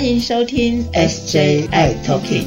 欢迎收听 SJI Talking。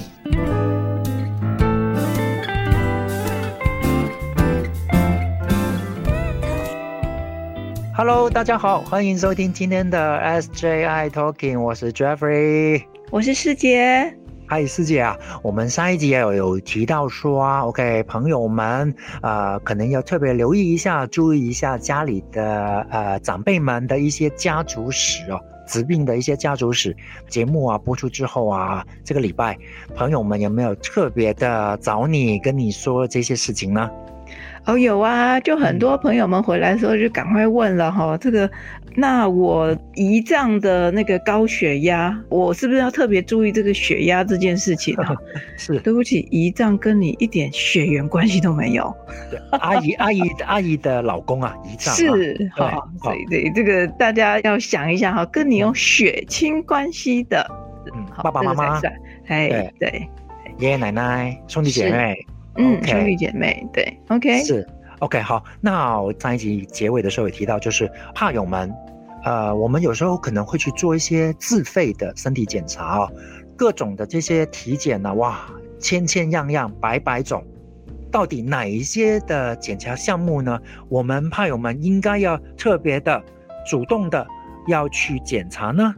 Hello，大家好，欢迎收听今天的 SJI Talking，我是 Jeffrey，我是师姐。嗨，师姐啊，我们上一集也有有提到说啊，OK，朋友们，呃，可能要特别留意一下，注意一下家里的呃长辈们的一些家族史哦，疾病的一些家族史。节目啊播出之后啊，这个礼拜朋友们有没有特别的找你跟你说这些事情呢？哦，有啊，就很多朋友们回来的时候就赶快问了哈，这个，那我胰脏的那个高血压，我是不是要特别注意这个血压这件事情啊？是，对不起，胰脏跟你一点血缘关系都没有。阿姨，阿姨，阿姨的老公啊，胰脏是，好，对对，这个大家要想一下哈，跟你有血亲关系的，嗯，爸爸妈妈，哎，对，爷爷奶奶，兄弟姐妹。嗯，兄弟姐妹，对，OK，是，OK，好。那我上一集结尾的时候也提到，就是怕友们，呃，我们有时候可能会去做一些自费的身体检查哦，各种的这些体检呢，哇，千千样样，百百种，到底哪一些的检查项目呢？我们怕友们应该要特别的主动的要去检查呢？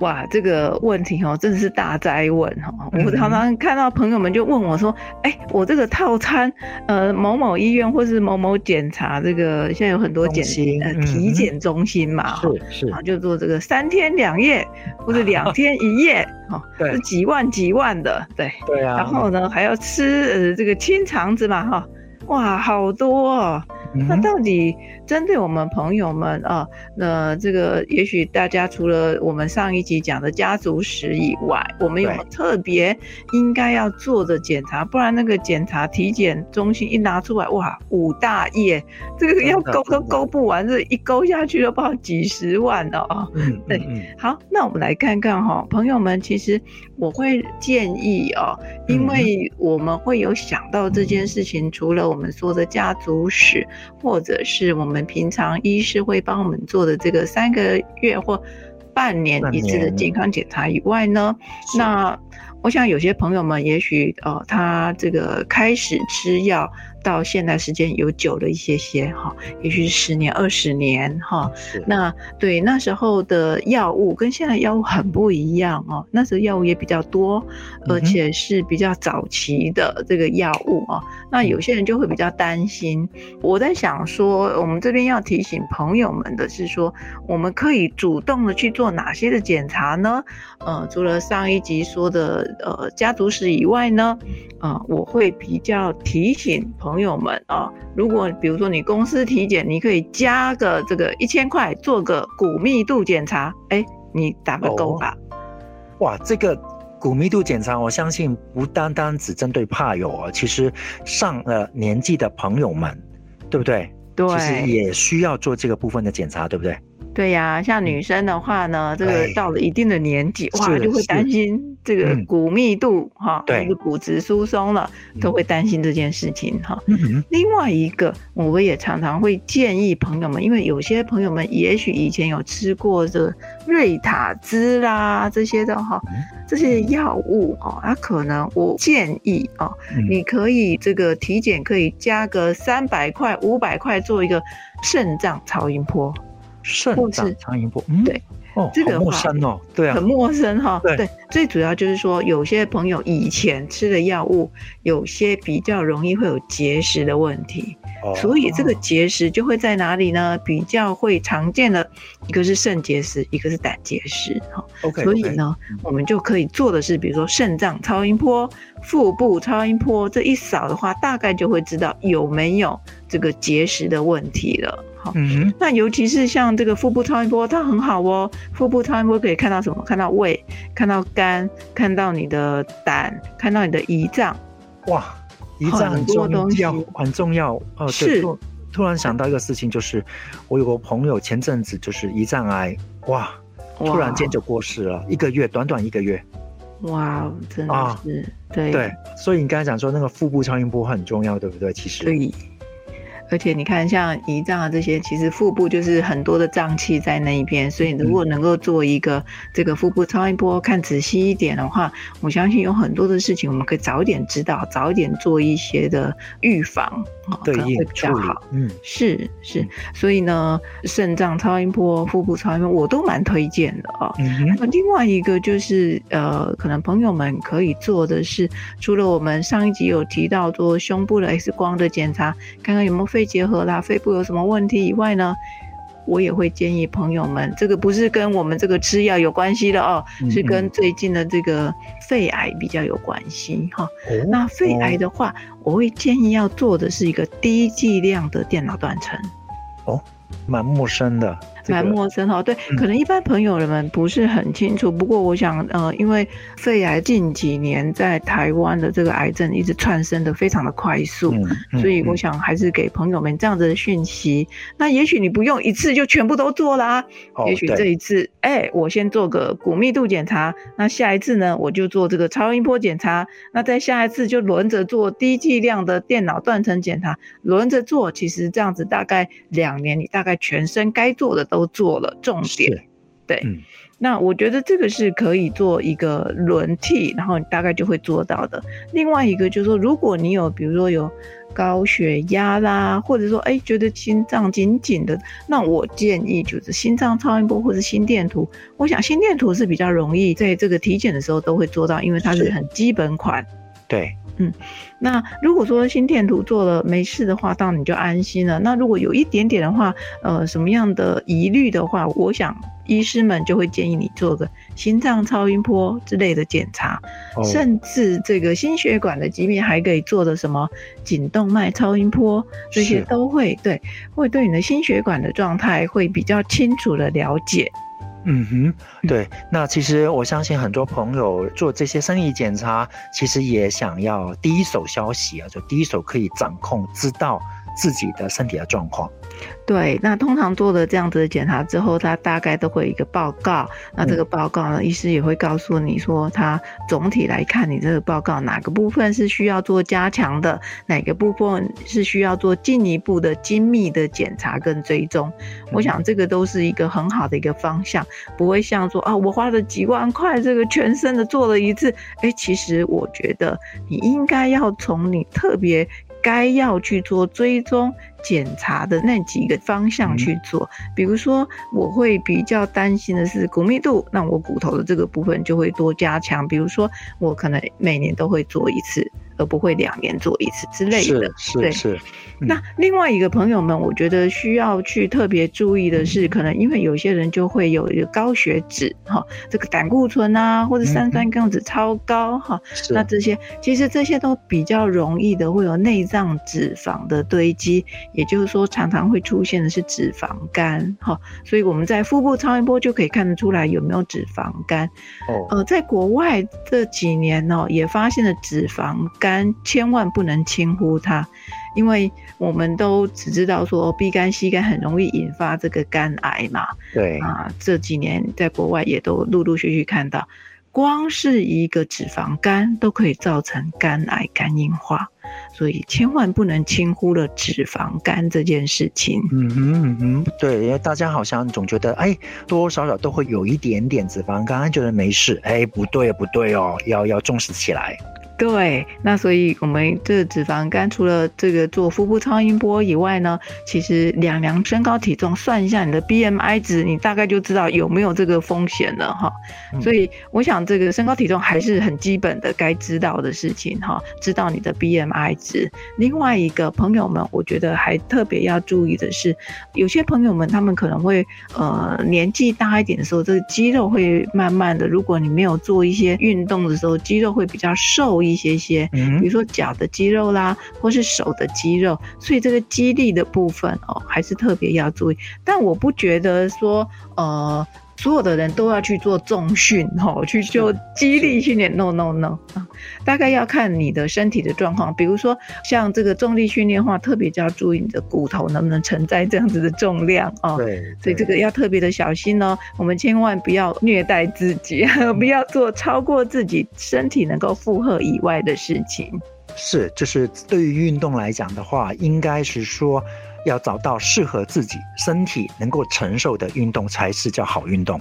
哇，这个问题哦，真的是大灾问哈！我常常看到朋友们就问我说：“哎，我这个套餐，呃，某某医院或是某某检查，这个现在有很多检呃体检中心嘛，是是，就做这个三天两夜或者两 天一夜，哈，是几万几万的，对对啊。然后呢，还要吃呃这个清肠子嘛，哈，哇，好多。哦。那到底针对我们朋友们啊，那这个也许大家除了我们上一集讲的家族史以外，我们有特别应该要做的检查，不然那个检查体检中心一拿出来，哇，五大页，这个要勾都勾不完，这一勾下去都不知道几十万了啊。嗯，对，好，那我们来看看哈，朋友们，其实我会建议哦，因为我们会有想到这件事情，除了我们说的家族史。或者是我们平常医师会帮我们做的这个三个月或半年一次的健康检查以外呢，那我想有些朋友们也许呃他这个开始吃药。到现在时间有久了一些些哈，也许是十年、二十年哈。那对那时候的药物跟现在药物很不一样哦。那时候药物也比较多，而且是比较早期的这个药物啊。那有些人就会比较担心。我在想说，我们这边要提醒朋友们的是说，我们可以主动的去做哪些的检查呢？呃，除了上一集说的呃家族史以外呢，呃，我会比较提醒朋。朋友们啊，如果比如说你公司体检，你可以加个这个一千块做个骨密度检查，哎，你打个勾吧。哇，这个骨密度检查，我相信不单单只针对怕友啊，其实上了年纪的朋友们，对不对？对，其实也需要做这个部分的检查，对不对？对呀，像女生的话呢，这个到了一定的年纪，哇，就会担。心这个骨密度哈，对，骨质疏松了，都会担心这件事情哈。另外一个，我们也常常会建议朋友们，因为有些朋友们也许以前有吃过这瑞塔兹啦这些的哈，这些药物哦，它可能我建议啊，你可以这个体检可以加个三百块、五百块做一个肾脏超音波。肾脏超音波，对，哦，这个陌生哦，对啊，很陌生哈，对，最主要就是说，有些朋友以前吃的药物，有些比较容易会有结石的问题，所以这个结石就会在哪里呢？比较会常见的，一个是肾结石，一个是胆结石，哈，OK，所以呢，我们就可以做的是，比如说肾脏超音波、腹部超音波，这一扫的话，大概就会知道有没有这个结石的问题了。嗯，那尤其是像这个腹部超音波，它很好哦。腹部超音波可以看到什么？看到胃，看到肝，看到你的胆，看到你的胰脏。哇，胰脏很重要，很重要哦。是。突然想到一个事情，就是我有个朋友前阵子就是胰脏癌，哇，突然间就过世了，一个月，短短一个月。哇，真的是对对。所以你刚才讲说那个腹部超音波很重要，对不对？其实。对。而且你看，像胰脏啊这些，其实腹部就是很多的脏器在那一边，所以如果能够做一个这个腹部超音波，看仔细一点的话，我相信有很多的事情我们可以早一点知道，早一点做一些的预防，对可能会比较好。嗯，是是，所以呢，肾脏超音波、腹部超音波我都蛮推荐的啊。嗯那另外一个就是呃，可能朋友们可以做的是，除了我们上一集有提到做胸部的 X 光的检查，看看有没有肺结核啦、肺部有什么问题以外呢，我也会建议朋友们，这个不是跟我们这个吃药有关系的哦，嗯是跟最近的这个肺癌比较有关系哈。哦那肺癌的话，我会建议要做的是一个低剂量的电脑断层。哦蛮陌生的，这个蛮陌生哈，对，嗯可能一般朋友们不是很清楚。不过我想，呃，因为肺癌近几年在台湾的这个癌症一直窜升的非常的快速，所以我嗯想还是给朋友们这样子的讯息。那也许你不用一次就全部都做啦，哦也许这一次，哎，我先做个骨密度检查，那下一次呢，我就做这个超音波检查，那再下一次就轮着做低剂量的电脑断层检查，轮着做。其实这样子大概两年，你大概全身该做的都做了，重点是对。嗯那我觉得这个是可以做一个轮替，然后你大概就会做到的。另外一个就是说，如果你有比如说有高血压啦，或者说哎觉得心脏紧紧的，那我建议就是心脏超音波或者心电图。我想心电图是比较容易在这个体检的时候都会做到，因为它是是很基本款。对，那如果说心电图做了没事的话，当然你就安心了。那如果有一点点的话，呃，什么样的疑虑的话，我想医师们就会建议你做个心脏超音波之类的检查，哦甚至这个心血管的疾病还可以做的什么颈动脉超音波，这些都会对，会对你的心血管的状态会比较清楚的了解。嗯哼，对。那其实我相信很多朋友做这些生理检查，其实也想要第一手消息啊，就第一手可以掌控，知道自己的身体的状况。对，那通常做了这样子的检查之后，他大概都会有一个报告。那这个报告呢，医师也会告诉你说，他总体来看，你这个报告哪个部分是需要做加强的，哪个部分是需要做进一步的精密的检查跟追踪。我想这个都是一个很好的一个方向，不会像说啊，我花了几万块，这个全身的做了一次。哎，其实我觉得你应该要从你特别该要去做追踪检查的那几个方向去做。比如说，我会比较担心的是骨密度，那我骨头的这个部分就会多加强。比如说，我可能每年都会做一次，而不会两年做一次之类的。对是是是，嗯。那另外一个朋友们，我觉得需要去特别注意的是，可能因为有些人就会有一个高血脂哈，这个胆固醇啊，或者三酸甘油脂超高哈，是。那这些其实这些都比较容易的会有内脏脂肪的堆积，也就是说常常会出现的是脂肪肝哈，所以我们在腹部超音波就可以看得出来有没有脂肪肝。哦，呃，在国外这几年呢、也发现了脂肪肝，千万不能轻忽它，因为我们都只知道说 B 肝、C 肝很容易引发这个肝癌嘛，对，啊，这几年在国外也都陆陆续续看到，光是一个脂肪肝都可以造成肝癌、肝硬化，所以千万不能轻忽了脂肪肝这件事情。嗯哼嗯哼，对，因为大家好像总觉得，哎，多多少少都会有一点点脂肪肝，觉得没事，哎，不对不对哦，要要重视起来。对，那所以我们这个脂肪肝除了这个做腹部超音波以外呢，其实量量身高体重，算一下你的 BMI 值，你大概就知道有没有这个风险了哈。嗯所以我想这个身高体重还是很基本的该知道的事情哈，知道你的 BMI 值。另外一个朋友们，我觉得还特别要注意的是，有些朋友们他们可能会呃年纪大一点的时候，这个肌肉会慢慢的，如果你没有做一些运动的时候，肌肉会比较瘦一些些。嗯比如说脚的肌肉啦，或是手的肌肉，所以这个肌力的部分哦，还是特别要注意。但我不觉得说呃。所有的人都要去做重训哦，去做肌力训练，no no no 啊，大概要看你的身体的状况。比如说像这个重力训练的话，特别就要注意你的骨头能不能承载这样子的重量哦。对，所以这个要特别的小心哦，我们千万不要虐待自己，不要做超过自己身体能够负荷以外的事情。是，就是对于运动来讲的话，应该是说要找到适合自己身体能够承受的运动才是叫好运动。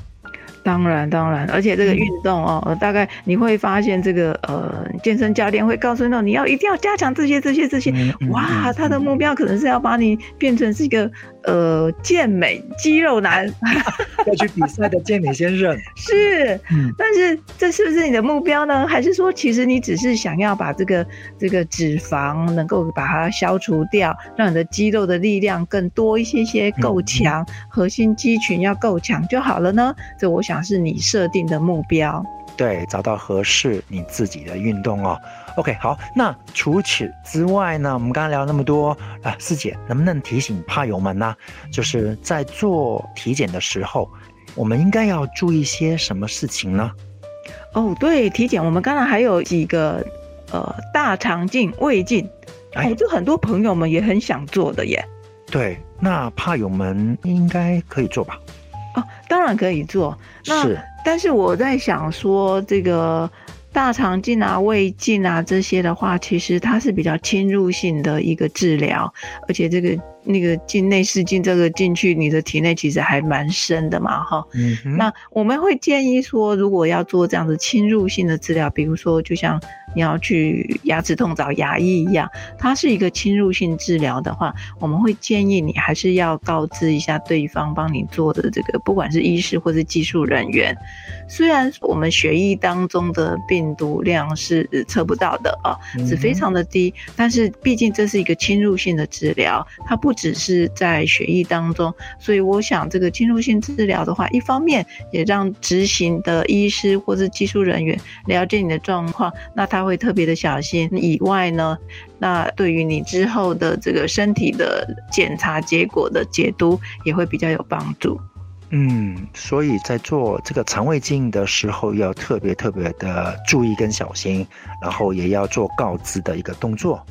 当然，当然，而且这个运动哦，大概你会发现，这个呃，健身教练会告诉你，你要一定要加强这些、这些、这些。哇，他的目标可能是要把你变成是一个呃健美肌肉男，要去比赛的健美先生。是，但是这是不是你的目标呢？还是说，其实你只是想要把这个这个脂肪能够把它消除掉，让你的肌肉的力量更多一些些，够强，核心肌群要够强就好了呢？这我想。是你设定的目标，对，找到合适你自己的运动哦。OK，好，那除此之外呢？我们刚刚聊那么多啊，四姐能不能提醒怕友们呢？就是在做体检的时候，我们应该要注意些什么事情呢？哦，对，体检我们刚才还有几个呃大肠镜、胃镜，哎，这很多朋友们也很想做的耶。对，那怕友们应该可以做吧？哦，当然可以做。那但是我在想说，这个大肠镜啊、胃镜啊这些的话，其实它是比较侵入性的一个治疗，而且这个那个进内视镜这个进去你的体内其实还蛮深的嘛，哈。嗯。那我们会建议说，如果要做这样子侵入性的治疗，比如说就像。你要去牙齿痛找牙医一样，它是一个侵入性治疗的话，我们会建议你还是要告知一下对方帮你做的这个，不管是医师或是技术人员。虽然我们血液当中的病毒量是测不到的啊，是非常的低，但是毕竟这是一个侵入性的治疗，它不只是在血液当中，所以我想这个侵入性治疗的话，一方面也让执行的医师或是技术人员了解你的状况，那他。会特别的小心以外呢，那对于你之后的这个身体的检查结果的解读也会比较有帮助。嗯，所以在做这个肠胃镜的时候要特别特别的注意跟小心，然后也要做告知的一个动作。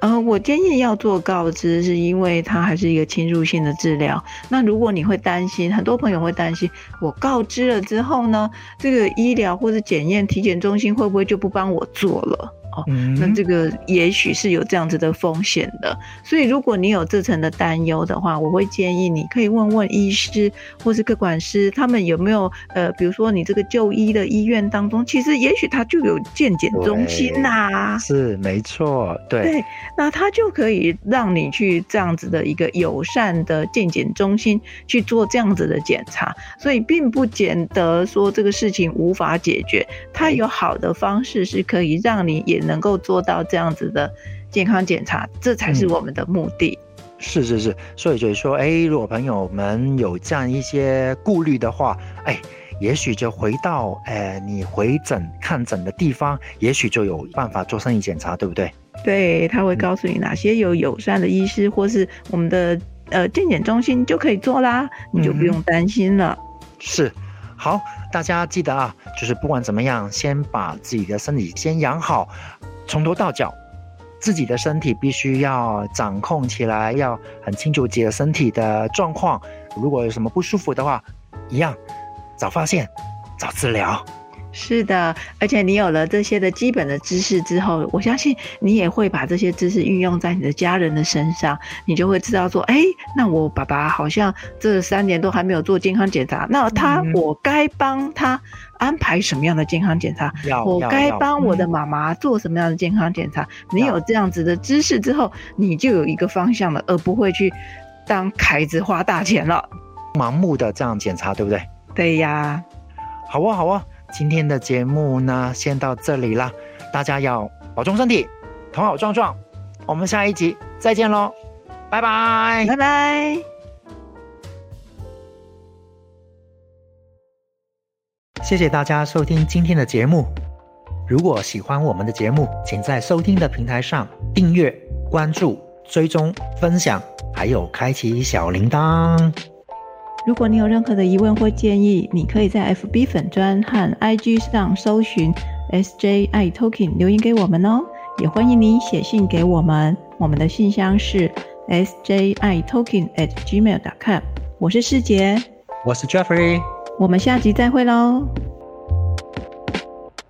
呃，我建议要做告知，是因为它还是一个侵入性的治疗。那如果你会担心，很多朋友会担心，我告知了之后呢，这个医疗或者检验体检中心会不会就不帮我做了？哦，那这个也许是有这样子的风险的，所以如果你有这层的担忧的话，我会建议你可以问问医师或是各管师，他们有没有呃，比如说你这个就医的医院当中，其实也许他就有健检中心呐，是没错，对，对，那他就可以让你去这样子的一个友善的健检中心去做这样子的检查，所以并不见得说这个事情无法解决，他有好的方式是可以让你也。能够做到这样子的健康检查，这才是我们的目的。是是是，所以就是说，哎，如果朋友们有这样一些顾虑的话，哎，也许就回到，哎，你回诊看诊的地方，也许就有办法做生理检查，对不对？对，他会告诉你哪些有友善的医师，或是我们的呃健检中心就可以做啦，你就不用担心了。是。好，大家记得啊，就是不管怎么样，先把自己的身体先养好，从头到脚，自己的身体必须要掌控起来，要很清楚自己的身体的状况。如果有什么不舒服的话，一样早发现，早治疗。是的，而且你有了这些的基本的知识之后，我相信你也会把这些知识运用在你的家人的身上，你就会知道说，哎，那我爸爸好像这三年都还没有做健康检查，那他我该帮他安排什么样的健康检查？我该帮我的妈妈做什么样的健康检查？你有这样子的知识之后，你就有一个方向了，而不会去当凯子花大钱了，盲目的这样检查，对不对？对呀，好啊，好啊。今天的节目呢，先到这里啦，大家要保重身体，头好壮壮。我们下一集再见喽，拜拜，拜拜。谢谢大家收听今天的节目。如果喜欢我们的节目，请在收听的平台上订阅、关注、追踪、分享，还有开启小铃铛。如果你有任何的疑问或建议，你可以在 FB 粉专和 IG 上搜寻 SJI Talking 留言给我们哦。也欢迎你写信给我们，我们的信箱是 SJI Talking at gmail.com。我是世杰，我是 Jeffrey，我们下集再会喽。